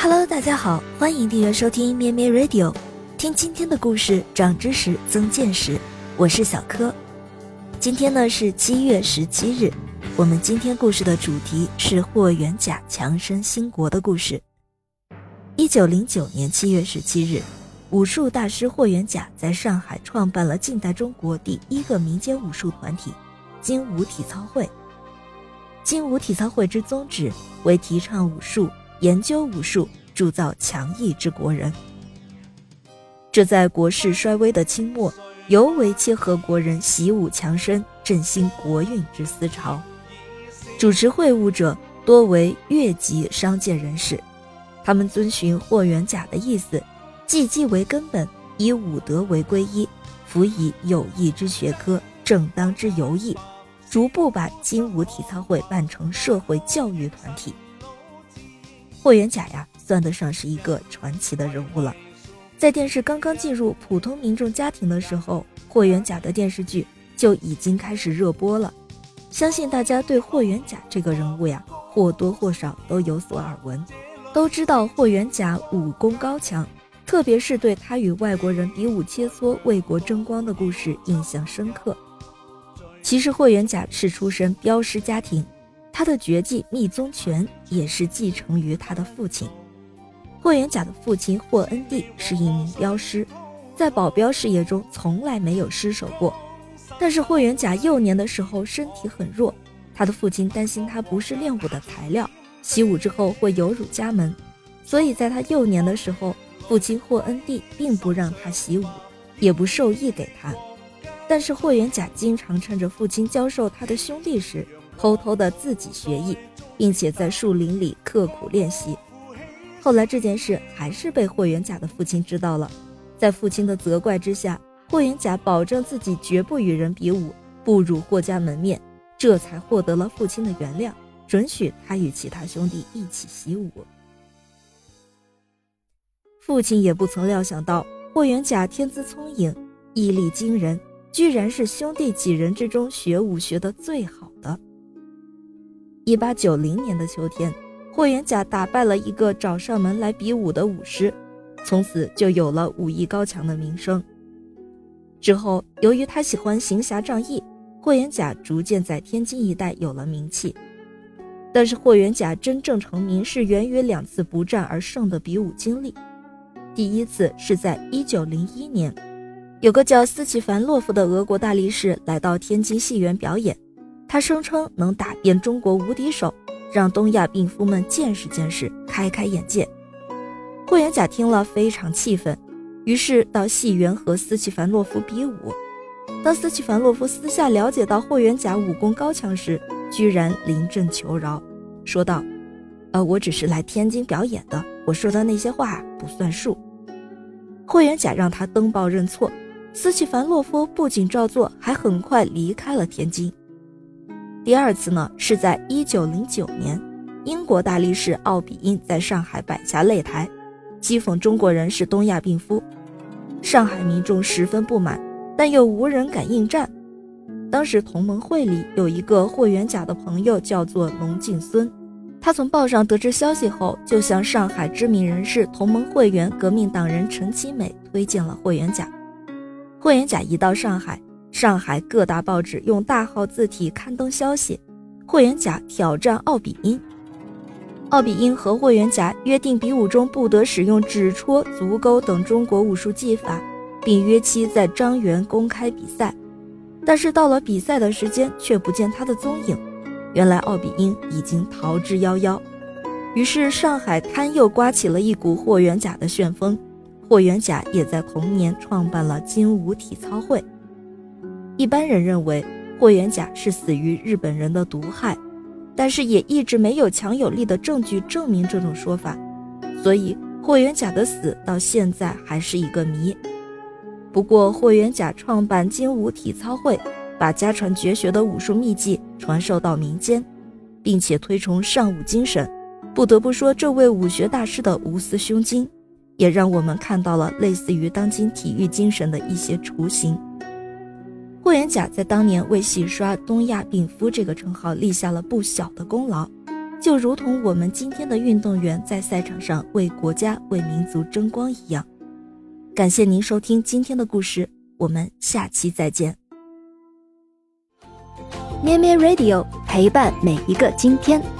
Hello，大家好，欢迎订阅收听咩咩 Radio，听今天的故事，长知识，增见识。我是小柯。今天呢是七月十七日，我们今天故事的主题是霍元甲强身兴国的故事。一九零九年七月十七日，武术大师霍元甲在上海创办了近代中国第一个民间武术团体——精武体操会。精武体操会之宗旨为提倡武术。研究武术，铸造强毅之国人。这在国势衰微的清末，尤为切合国人习武强身、振兴国运之思潮。主持会务者多为越级商界人士，他们遵循霍元甲的意思，积技为根本，以武德为皈依，辅以有益之学科、正当之游艺，逐步把精武体操会办成社会教育团体。霍元甲呀，算得上是一个传奇的人物了。在电视刚刚进入普通民众家庭的时候，霍元甲的电视剧就已经开始热播了。相信大家对霍元甲这个人物呀，或多或少都有所耳闻，都知道霍元甲武功高强，特别是对他与外国人比武切磋、为国争光的故事印象深刻。其实霍元甲是出身镖师家庭。他的绝技密宗拳也是继承于他的父亲霍元甲的父亲霍恩帝是一名镖师，在保镖事业中从来没有失手过。但是霍元甲幼年的时候身体很弱，他的父亲担心他不是练武的材料，习武之后会有辱家门，所以在他幼年的时候，父亲霍恩帝并不让他习武，也不授意给他。但是霍元甲经常趁着父亲教授他的兄弟时。偷偷的自己学艺，并且在树林里刻苦练习。后来这件事还是被霍元甲的父亲知道了，在父亲的责怪之下，霍元甲保证自己绝不与人比武，不辱霍家门面，这才获得了父亲的原谅，准许他与其他兄弟一起习武。父亲也不曾料想到霍元甲天资聪颖，毅力惊人，居然是兄弟几人之中学武学的最好的。一八九零年的秋天，霍元甲打败了一个找上门来比武的武师，从此就有了武艺高强的名声。之后，由于他喜欢行侠仗义，霍元甲逐渐在天津一带有了名气。但是，霍元甲真正成名是源于两次不战而胜的比武经历。第一次是在一九零一年，有个叫斯奇凡洛夫的俄国大力士来到天津戏园表演。他声称能打遍中国无敌手，让东亚病夫们见识见识，开开眼界。霍元甲听了非常气愤，于是到戏园和斯奇凡洛夫比武。当斯奇凡洛夫私下了解到霍元甲武功高强时，居然临阵求饶，说道：“呃，我只是来天津表演的，我说的那些话不算数。”霍元甲让他登报认错，斯奇凡洛夫不仅照做，还很快离开了天津。第二次呢，是在一九零九年，英国大力士奥比因在上海摆下擂台，讥讽中国人是东亚病夫，上海民众十分不满，但又无人敢应战。当时同盟会里有一个霍元甲的朋友，叫做龙敬孙，他从报上得知消息后，就向上海知名人士、同盟会员、革命党人陈其美推荐了霍元甲。霍元甲一到上海。上海各大报纸用大号字体刊登消息，霍元甲挑战奥比因。奥比因和霍元甲约定比武中不得使用指戳、足勾等中国武术技法，并约期在张园公开比赛。但是到了比赛的时间，却不见他的踪影。原来奥比因已经逃之夭夭。于是上海滩又刮起了一股霍元甲的旋风，霍元甲也在同年创办了精武体操会。一般人认为霍元甲是死于日本人的毒害，但是也一直没有强有力的证据证明这种说法，所以霍元甲的死到现在还是一个谜。不过，霍元甲创办精武体操会，把家传绝学的武术秘技传授到民间，并且推崇尚武精神，不得不说，这位武学大师的无私胸襟，也让我们看到了类似于当今体育精神的一些雏形。霍元甲在当年为洗刷“东亚病夫”这个称号立下了不小的功劳，就如同我们今天的运动员在赛场上为国家、为民族争光一样。感谢您收听今天的故事，我们下期再见。咩咩 Radio 陪伴每一个今天。